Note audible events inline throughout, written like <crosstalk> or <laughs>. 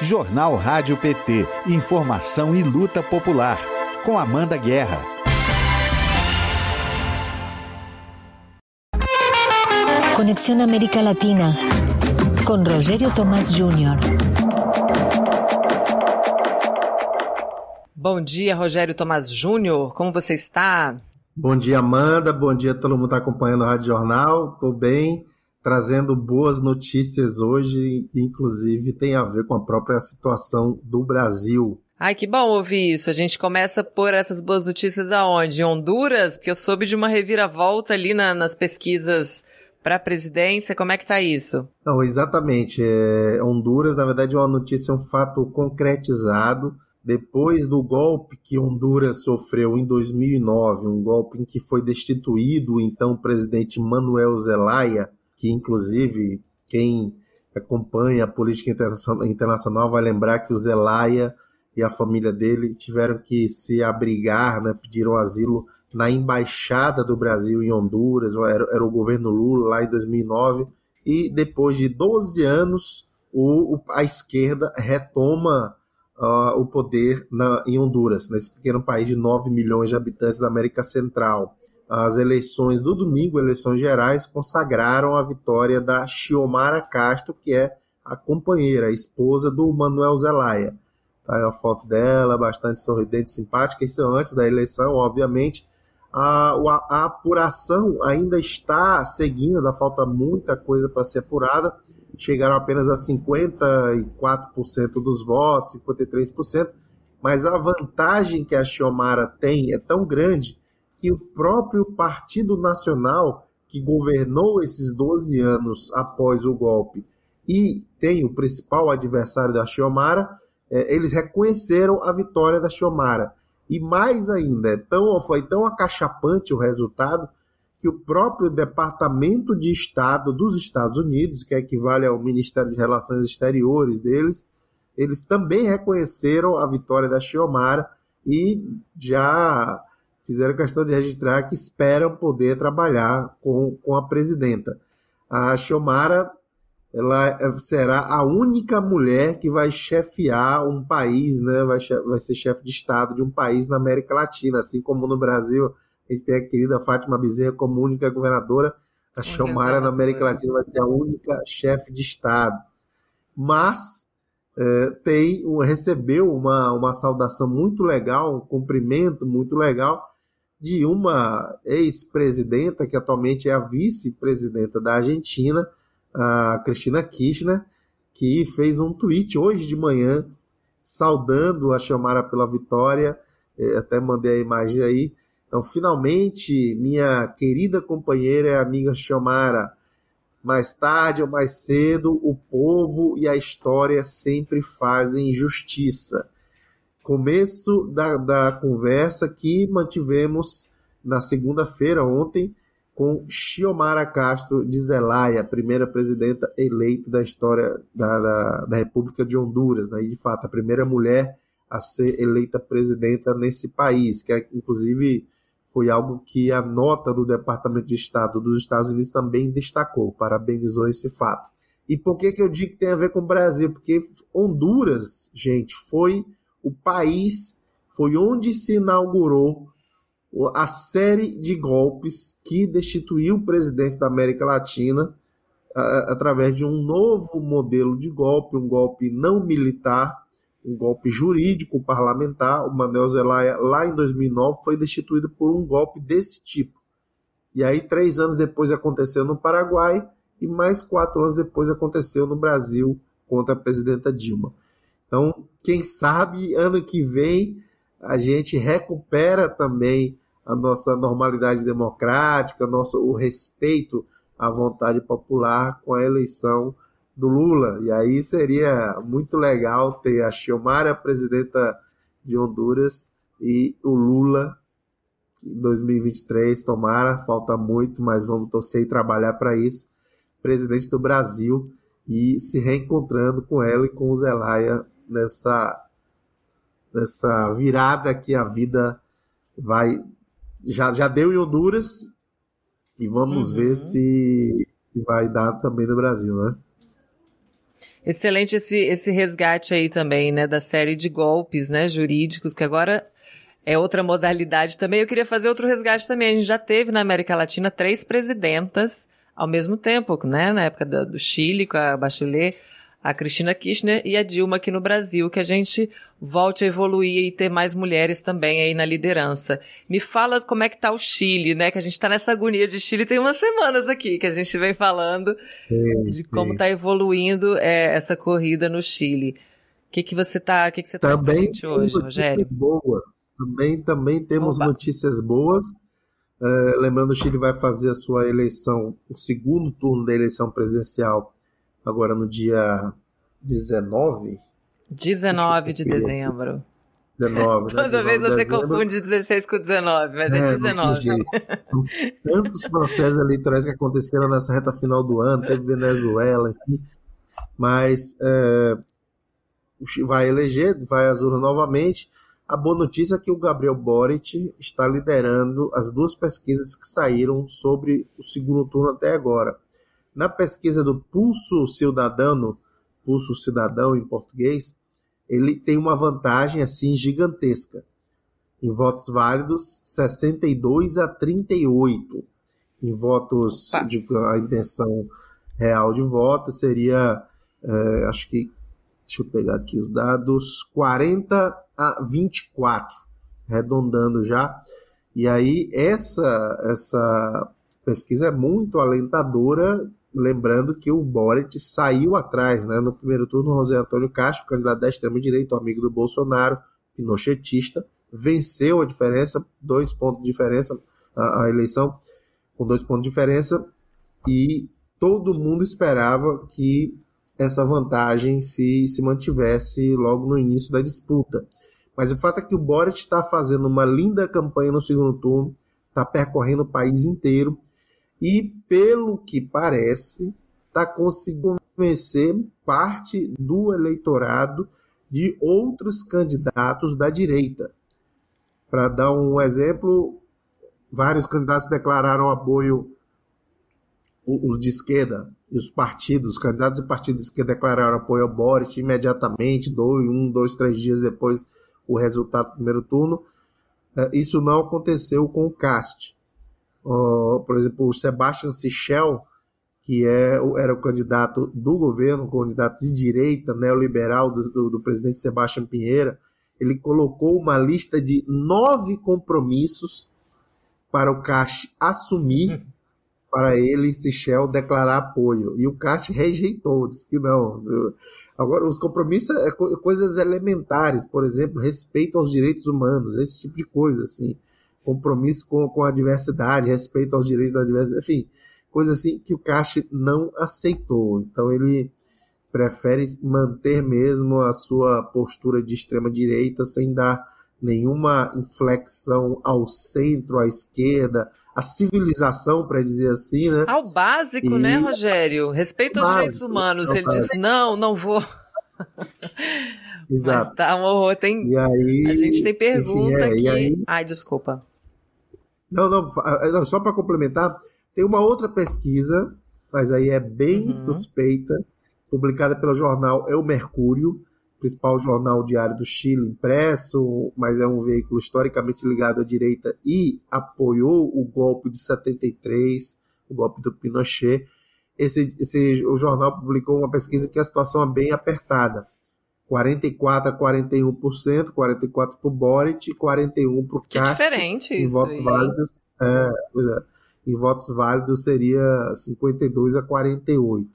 Jornal Rádio PT. Informação e luta popular. Com Amanda Guerra. Conexión América Latina. Com Rogério Tomás Júnior. Bom dia, Rogério Tomás Júnior. Como você está? Bom dia, Amanda. Bom dia, todo mundo está acompanhando o Rádio Jornal. Estou bem, trazendo boas notícias hoje, inclusive tem a ver com a própria situação do Brasil. Ai, que bom ouvir isso. A gente começa por essas boas notícias aonde? Em Honduras? Porque eu soube de uma reviravolta ali na, nas pesquisas para a presidência. Como é que tá isso? Não, exatamente. É, Honduras, na verdade, é uma notícia, um fato concretizado depois do golpe que Honduras sofreu em 2009, um golpe em que foi destituído o então presidente Manuel Zelaya, que inclusive quem acompanha a política internacional vai lembrar que o Zelaya e a família dele tiveram que se abrigar, né, pediram asilo na embaixada do Brasil em Honduras, era, era o governo Lula lá em 2009, e depois de 12 anos o, a esquerda retoma uh, o poder na, em Honduras, nesse pequeno país de 9 milhões de habitantes da América Central. As eleições do domingo, eleições gerais, consagraram a vitória da Xiomara Castro, que é a companheira, a esposa do Manuel Zelaya. Tá aí a foto dela, bastante sorridente, simpática. Isso antes da eleição, obviamente. A, a, a apuração ainda está seguindo, ainda falta muita coisa para ser apurada chegaram apenas a 54% dos votos, 53%, mas a vantagem que a Xiomara tem é tão grande que o próprio Partido Nacional, que governou esses 12 anos após o golpe e tem o principal adversário da Xiomara, é, eles reconheceram a vitória da Xiomara. E mais ainda, é tão, foi tão acachapante o resultado que o próprio Departamento de Estado dos Estados Unidos, que equivale ao Ministério de Relações Exteriores deles, eles também reconheceram a vitória da Xiomara e já fizeram questão de registrar que esperam poder trabalhar com, com a presidenta. A Xiomara ela será a única mulher que vai chefiar um país, né? vai, vai ser chefe de Estado de um país na América Latina, assim como no Brasil a gente tem a querida Fátima Bezerra como única governadora. A Xiomara na América Latina vai ser a única chefe de Estado. Mas é, tem, recebeu uma, uma saudação muito legal, um cumprimento muito legal de uma ex-presidenta, que atualmente é a vice-presidenta da Argentina, a Cristina Kirchner, que fez um tweet hoje de manhã saudando a Xiomara pela vitória. É, até mandei a imagem aí então, finalmente, minha querida companheira e amiga Xiomara, mais tarde ou mais cedo, o povo e a história sempre fazem justiça. Começo da, da conversa que mantivemos na segunda-feira, ontem, com Xiomara Castro de Zelaya, primeira presidenta eleita da história da, da, da República de Honduras, né? e de fato, a primeira mulher a ser eleita presidenta nesse país, que é inclusive foi algo que a nota do Departamento de Estado dos Estados Unidos também destacou, parabenizou esse fato. E por que, que eu digo que tem a ver com o Brasil? Porque Honduras, gente, foi o país, foi onde se inaugurou a série de golpes que destituiu o presidente da América Latina através de um novo modelo de golpe, um golpe não militar, um golpe jurídico parlamentar. O Manuel Zelaya, lá em 2009, foi destituído por um golpe desse tipo. E aí, três anos depois, aconteceu no Paraguai e mais quatro anos depois aconteceu no Brasil contra a presidenta Dilma. Então, quem sabe ano que vem a gente recupera também a nossa normalidade democrática, nosso, o respeito à vontade popular com a eleição do Lula. E aí seria muito legal ter a Xiomara presidenta de Honduras e o Lula em 2023. Tomara, falta muito, mas vamos torcer e trabalhar para isso. Presidente do Brasil e se reencontrando com ela e com o Zelaya nessa, nessa virada que a vida vai. Já, já deu em Honduras e vamos uhum. ver se, se vai dar também no Brasil, né? Excelente esse, esse resgate aí também, né, da série de golpes, né, jurídicos, que agora é outra modalidade também. Eu queria fazer outro resgate também. A gente já teve na América Latina três presidentas ao mesmo tempo, né, na época do, do Chile com a Bachelet, a Cristina Kirchner e a Dilma aqui no Brasil, que a gente volte a evoluir e ter mais mulheres também aí na liderança. Me fala como é que tá o Chile, né? Que a gente tá nessa agonia de Chile tem umas semanas aqui que a gente vem falando sim, de como sim. tá evoluindo é, essa corrida no Chile. O que que você tá, o que que você pra gente hoje, Rogério? Boas. Também também temos Oba. notícias boas. Uh, lembrando, o Chile vai fazer a sua eleição, o segundo turno da eleição presidencial, agora no dia 19 19 de dezembro. 19, <laughs> né? Toda vez você dezembro. confunde 16 com 19, mas é, é 19. São tantos processos eleitorais que aconteceram nessa reta final do ano, teve Venezuela, enfim. Mas é, vai eleger, vai às urnas novamente. A boa notícia é que o Gabriel Boric está liderando as duas pesquisas que saíram sobre o segundo turno até agora. Na pesquisa do Pulso Cidadano, Pulso Cidadão em português, ele tem uma vantagem assim gigantesca. Em votos válidos, 62 a 38. Em votos de a intenção real de voto seria, é, acho que, deixa eu pegar aqui os dados, 40 a 24, arredondando já. E aí essa essa pesquisa é muito alentadora lembrando que o Boric saiu atrás, né? No primeiro turno, José Antônio Castro, candidato da extrema-direita, amigo do Bolsonaro, pinochetista, venceu a diferença, dois pontos de diferença, a, a eleição, com dois pontos de diferença, e todo mundo esperava que essa vantagem se, se mantivesse logo no início da disputa. Mas o fato é que o Boric está fazendo uma linda campanha no segundo turno, está percorrendo o país inteiro, e, pelo que parece, está conseguindo convencer parte do eleitorado de outros candidatos da direita. Para dar um exemplo, vários candidatos declararam apoio os de esquerda e os partidos, os candidatos e partidos de esquerda declararam apoio ao Boric imediatamente, dois, um, dois, três dias depois o resultado do primeiro turno. É, isso não aconteceu com o Cast por exemplo, o Sebastian Sichel, que é, era o candidato do governo, o candidato de direita neoliberal do, do, do presidente Sebastião Pinheira, ele colocou uma lista de nove compromissos para o Cash assumir, <laughs> para ele, Sichel, declarar apoio. E o Cash rejeitou, disse que não. Agora, os compromissos é coisas elementares, por exemplo, respeito aos direitos humanos, esse tipo de coisa, assim compromisso com, com a diversidade, respeito aos direitos da diversidade, enfim, coisa assim que o Cash não aceitou. Então ele prefere manter mesmo a sua postura de extrema direita sem dar nenhuma inflexão ao centro, à esquerda, a civilização, para dizer assim, né? Ao básico, e... né, Rogério? Respeito aos direitos humanos. Ele diz, não, não vou. <laughs> Exato. Mas tá um horror. Tem... Aí, a gente tem pergunta enfim, é, aqui. Aí... Ai, desculpa. Não, não, não só para complementar, tem uma outra pesquisa, mas aí é bem uhum. suspeita, publicada pelo jornal El Mercúrio, principal jornal diário do Chile, impresso, mas é um veículo historicamente ligado à direita e apoiou o golpe de 73, o golpe do Pinochet. Esse, esse, o jornal publicou uma pesquisa que a situação é bem apertada. 44 a 41%, 44 para o Boric e 41 para o Castro. diferente em isso. Votos válidos, é, é, em votos válidos seria 52 a 48.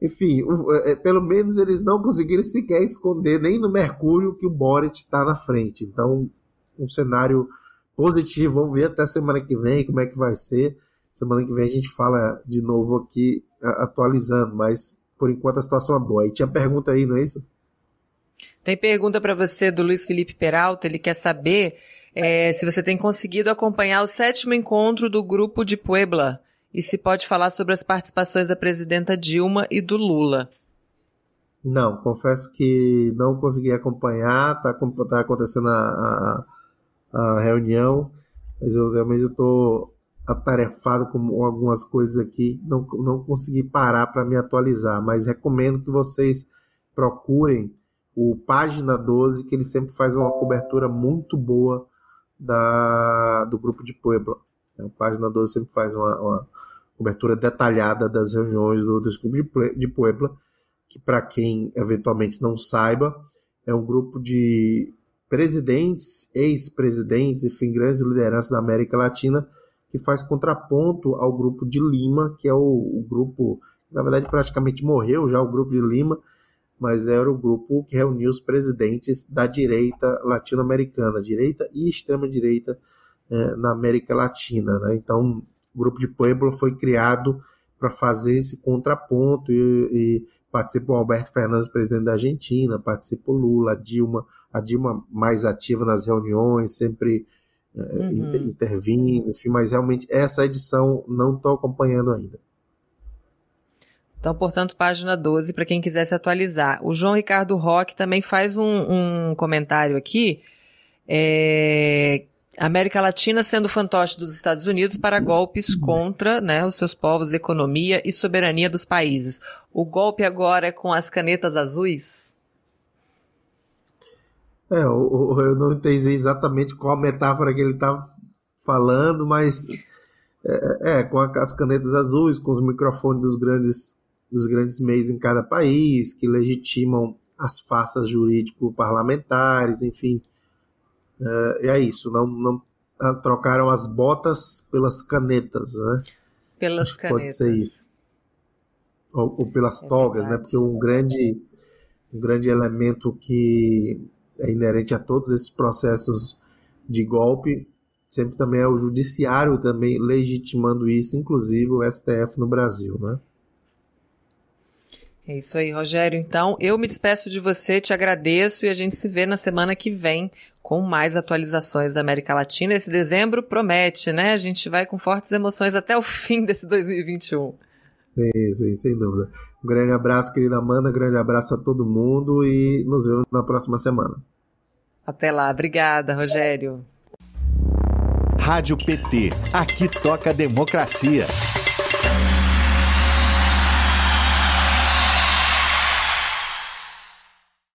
Enfim, é, pelo menos eles não conseguiram sequer esconder nem no Mercúrio que o Boric está na frente. Então, um cenário positivo. Vamos ver até semana que vem como é que vai ser. Semana que vem a gente fala de novo aqui, atualizando, mas por enquanto a situação é boa. E tinha pergunta aí, não é isso? Tem pergunta para você do Luiz Felipe Peralta. Ele quer saber é, se você tem conseguido acompanhar o sétimo encontro do Grupo de Puebla e se pode falar sobre as participações da presidenta Dilma e do Lula. Não, confesso que não consegui acompanhar. Está tá acontecendo a, a, a, reunião, mas eu realmente estou atarefado com algumas coisas aqui, não, não consegui parar para me atualizar, mas recomendo que vocês procurem o Página 12, que ele sempre faz uma cobertura muito boa da, do grupo de Puebla. A Página 12 sempre faz uma, uma cobertura detalhada das reuniões do, do grupo de Puebla, que para quem eventualmente não saiba, é um grupo de presidentes, ex-presidentes, enfim, grandes lideranças da América Latina, que faz contraponto ao grupo de Lima, que é o, o grupo, na verdade praticamente morreu já o grupo de Lima, mas era o grupo que reuniu os presidentes da direita latino-americana, direita e extrema-direita é, na América Latina. Né? Então, o grupo de Pueblo foi criado para fazer esse contraponto e, e participou Alberto Fernandes, presidente da Argentina, participou Lula, a Dilma, a Dilma mais ativa nas reuniões, sempre é, uhum. intervindo, enfim, mas realmente essa edição não estou acompanhando ainda. Então, portanto, página 12 para quem quiser se atualizar. O João Ricardo Roque também faz um, um comentário aqui. É, América Latina sendo fantoche dos Estados Unidos para golpes contra né, os seus povos, economia e soberania dos países. O golpe agora é com as canetas azuis? É, eu, não entendi exatamente qual metáfora que ele estava tá falando, mas é, é, com as canetas azuis, com os microfones dos grandes dos grandes meios em cada país, que legitimam as farsas jurídico-parlamentares, enfim. É, é isso, não, não ah, trocaram as botas pelas canetas, né? Pelas canetas. Pode ser isso. Ou, ou pelas é togas, né? verdade. né? Porque um grande, um grande elemento que é inerente a todos esses processos de golpe sempre também é o judiciário também legitimando isso, inclusive o STF no Brasil, né? É isso aí, Rogério. Então, eu me despeço de você, te agradeço e a gente se vê na semana que vem com mais atualizações da América Latina. Esse dezembro promete, né? A gente vai com fortes emoções até o <laughs> fim desse 2021. Sim, sim, sem dúvida. Um grande abraço, querida Amanda, um grande abraço a todo mundo e nos vemos na próxima semana. Até lá, obrigada, Rogério. Rádio PT, aqui toca democracia.